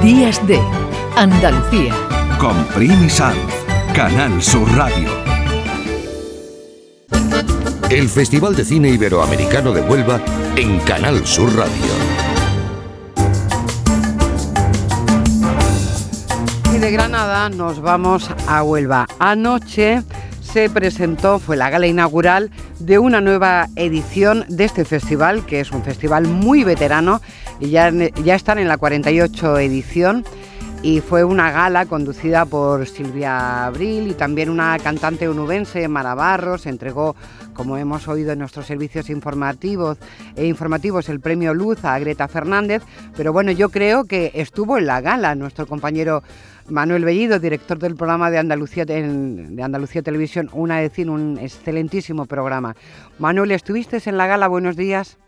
Días de Andalucía. Con Primi Sanz, Canal Sur Radio. El Festival de Cine Iberoamericano de Huelva en Canal Sur Radio. Y de Granada nos vamos a Huelva. Anoche se presentó, fue la gala inaugural de una nueva edición de este festival, que es un festival muy veterano y ya, ya están en la 48 edición y fue una gala conducida por Silvia Abril y también una cantante onubense, Mara Barros, entregó, como hemos oído en nuestros servicios informativos, e informativos el premio Luz a Greta Fernández, pero bueno, yo creo que estuvo en la gala nuestro compañero Manuel Bellido, director del programa de Andalucía, de Andalucía Televisión, una decir, un excelentísimo programa. Manuel, ¿estuviste en la gala? Buenos días.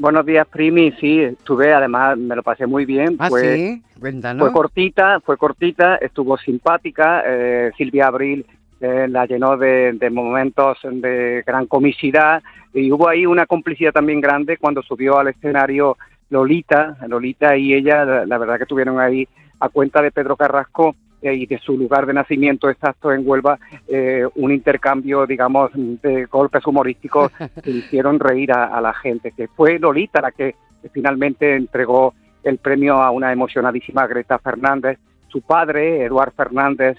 Buenos días, Primi. Sí, estuve, además me lo pasé muy bien. ¿Ah, fue, sí? Cuéntanos. Fue cortita, fue cortita, estuvo simpática. Eh, Silvia Abril eh, la llenó de, momentos de gran comicidad y hubo ahí una complicidad también grande cuando subió al escenario Lolita. Lolita y ella, la verdad que estuvieron ahí a cuenta de Pedro Carrasco y de su lugar de nacimiento exacto en Huelva, eh, un intercambio, digamos, de golpes humorísticos que hicieron reír a, la gente, que fue Lolita la que finalmente entregó el premio a una emocionadísima Greta Fernández. Su padre, Eduard Fernández,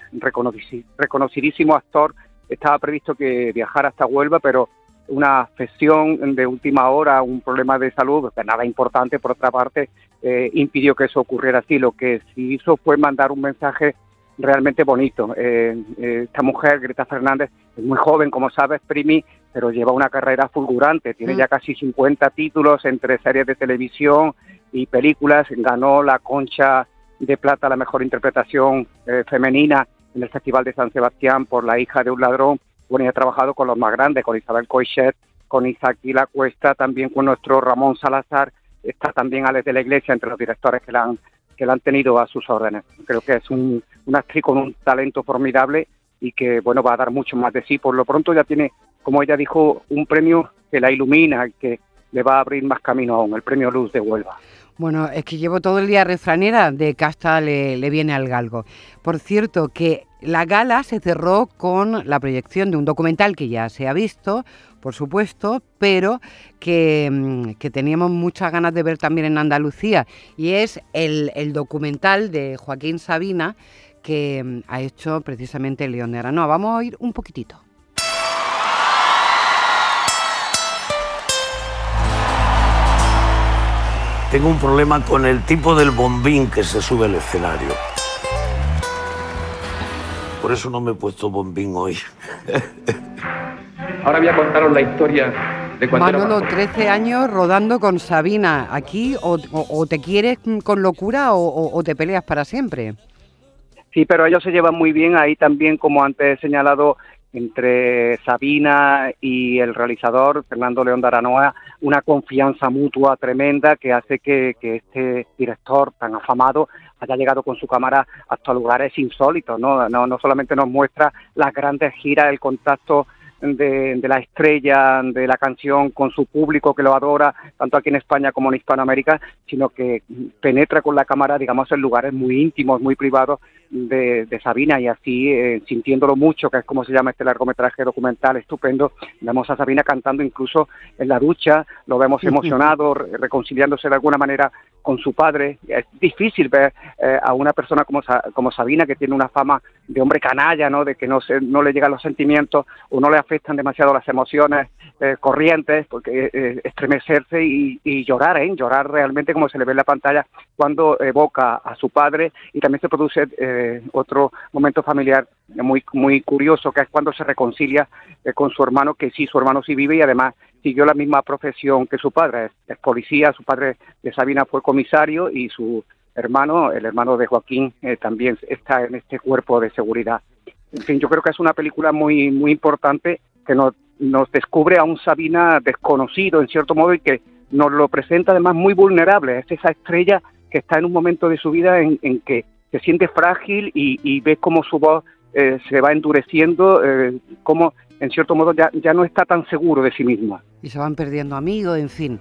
reconocidísimo actor, estaba previsto que viajara hasta Huelva, pero una afección de última hora, un problema de salud, nada importante por otra parte, eh, impidió que eso ocurriera así. Lo que sí hizo fue mandar un mensaje realmente bonito. Eh, eh, esta mujer, Greta Fernández, es muy joven, como sabes, Primi, pero lleva una carrera fulgurante. Tiene mm. ya casi 50 títulos entre series de televisión y películas. Ganó la Concha de Plata, la mejor interpretación femenina en el Festival de San Sebastián por La hija de un ladrón bueno, y ha trabajado con los más grandes, con Isabel Coixet, con Isaac La Cuesta, también con nuestro Ramón Salazar, está también Alex de la Iglesia entre los directores que la han, que la han tenido a sus órdenes. Creo que es un, una actriz con un talento formidable y que, bueno, va a dar mucho más de sí. Por lo pronto ya tiene, como ella dijo, un premio que la ilumina y que le va a abrir más camino aún, el premio Luz de Huelva. Bueno, es que llevo todo el día refranera de casta le, le viene al galgo. Por cierto, que la gala se cerró con la proyección de un documental que ya se ha visto, por supuesto, pero que, mm, teníamos muchas ganas de ver también en Andalucía, y es el, documental de Joaquín Sabina que mm, ha hecho precisamente León de Aranoa. Vamos a oír un poquitito. Tengo un problema con el tipo del bombín que se sube al escenario. Por eso no me he puesto bombín hoy. Ahora voy a contaros la historia de cuando Manolo, 13 años rodando con Sabina. ¿Aquí o, te quieres con locura o, te peleas para siempre? Sí, pero ellos se llevan muy bien. Ahí también, como antes he señalado, entre Sabina y el realizador, Fernando León de Aranoa, una confianza mutua tremenda que hace que, este director tan afamado haya llegado con su cámara hasta lugares insólitos, ¿no? No, no solamente nos muestra las grandes giras, el contacto de, la estrella de la canción con su público que lo adora, tanto aquí en España como en Hispanoamérica, sino que penetra con la cámara, digamos, en lugares muy íntimos, muy privados de, Sabina y así, eh, sintiéndolo mucho, que es como se llama este largometraje documental estupendo, vemos a Sabina cantando incluso en la ducha, lo vemos emocionado, reconciliándose de alguna manera con su padre. Es difícil ver eh, a una persona como, como Sabina, que tiene una fama de hombre canalla, ¿no? de que no, se, no le llegan los sentimientos o no le afectan demasiado las emociones eh, corrientes, porque eh, estremecerse y, llorar, ¿eh? llorar realmente como se le ve en la pantalla cuando evoca a su padre y también se produce otro momento familiar muy, muy curioso, que es cuando se reconcilia con su hermano, que sí, su hermano sí vive y además siguió la misma profesión que su padre, es, policía, su padre de Sabina fue comisario y su hermano, el hermano de Joaquín, eh, también está en este cuerpo de seguridad. En fin, yo creo que es una película muy, muy importante que nos, nos descubre a un Sabina desconocido en cierto modo y que nos lo presenta además muy vulnerable. Es esa estrella que está en un momento de su vida en, que se siente frágil y, ve cómo su voz eh, se va endureciendo, eh, cómo en cierto modo ya, ya no está tan seguro de sí misma. Y se van perdiendo amigos, en fin.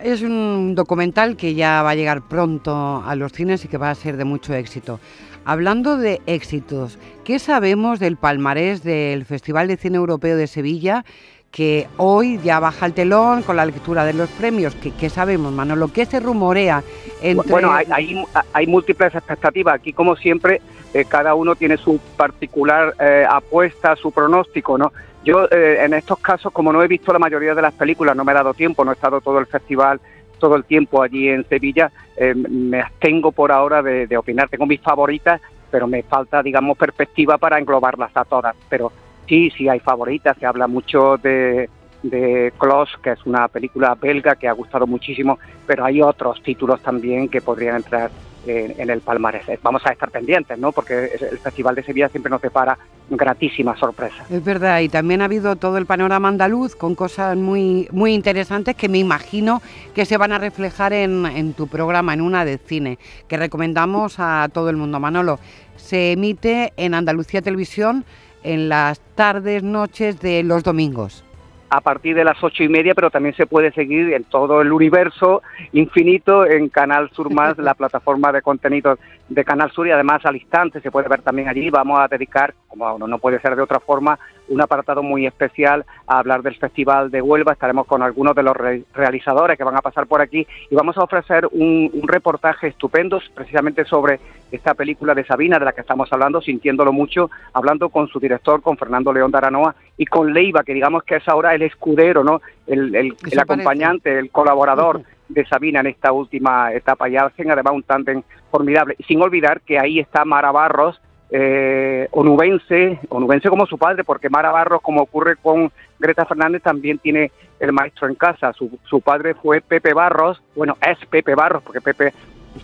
Es un documental que ya va a llegar pronto a los cines y que va a ser de mucho éxito. Hablando de éxitos, ¿qué sabemos del palmarés del Festival de Cine Europeo de Sevilla? Que hoy ya baja el telón con la lectura de los premios. ¿Qué, sabemos, Manolo? ¿Qué se rumorea entre.? Bueno, hay, hay, múltiples expectativas. Aquí, como siempre, eh, cada uno tiene su particular eh, apuesta, su pronóstico, ¿no? Yo eh, en estos casos, como no he visto la mayoría de las películas, no me he dado tiempo, no he estado todo el festival, todo el tiempo allí en Sevilla, eh, me abstengo por ahora de, opinar. Tengo mis favoritas, pero me falta, digamos, perspectiva para englobarlas a todas. Pero sí, sí hay favoritas, se habla mucho de, de Klaus, que es una película belga que ha gustado muchísimo, pero hay otros títulos también que podrían entrar en, el palmarés. Vamos a estar pendientes, ¿no? Porque el Festival de Sevilla siempre nos depara gratísimas sorpresas. Es verdad, y también ha habido todo el panorama andaluz con cosas muy, muy interesantes que me imagino que se van a reflejar en, en tu programa, en una de cine, que recomendamos a todo el mundo. Manolo, se emite en Andalucía Televisión en las tardes, noches de los domingos a partir de las ocho y media, pero también se puede seguir en todo el universo infinito en Canal Sur Más, la plataforma de contenidos de Canal Sur y además al instante se puede ver también allí. Vamos a dedicar, como no puede ser de otra forma, un apartado muy especial a hablar del Festival de Huelva. Estaremos con algunos de los realizadores que van a pasar por aquí y vamos a ofrecer un, reportaje estupendo precisamente sobre esta película de Sabina de la que estamos hablando, sintiéndolo mucho, hablando con su director, con Fernando León de Aranoa y con Leiva, que digamos que es ahora el escudero, ¿no? el, el, acompañante, el colaborador de Sabina en esta última etapa y hacen además un tándem formidable. Sin olvidar que ahí está Mara Barros, eh, onubense, onubense como su padre, porque Mara Barros, como ocurre con Greta Fernández, también tiene el maestro en casa. Su, su padre fue Pepe Barros, bueno, es Pepe Barros, porque Pepe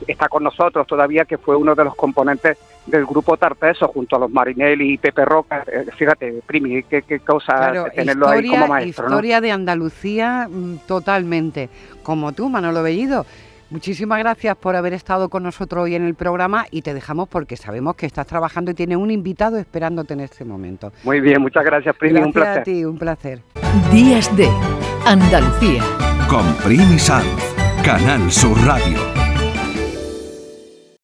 está con nosotros todavía, que fue uno de los componentes del grupo Tarteso junto a los Marinelli y Pepe Roca. Eh, fíjate, Primi, qué, qué cosa tenerlo ahí como maestro. Historia de Andalucía mm, totalmente, como tú, Manolo Bellido. Muchísimas gracias por haber estado con nosotros hoy en el programa y te dejamos porque sabemos que estás trabajando y tienes un invitado esperándote en este momento. Muy bien, muchas gracias, Primi, un placer. a ti, un placer. Días de Andalucía. Con Primi Sanz, Canal Sur Radio.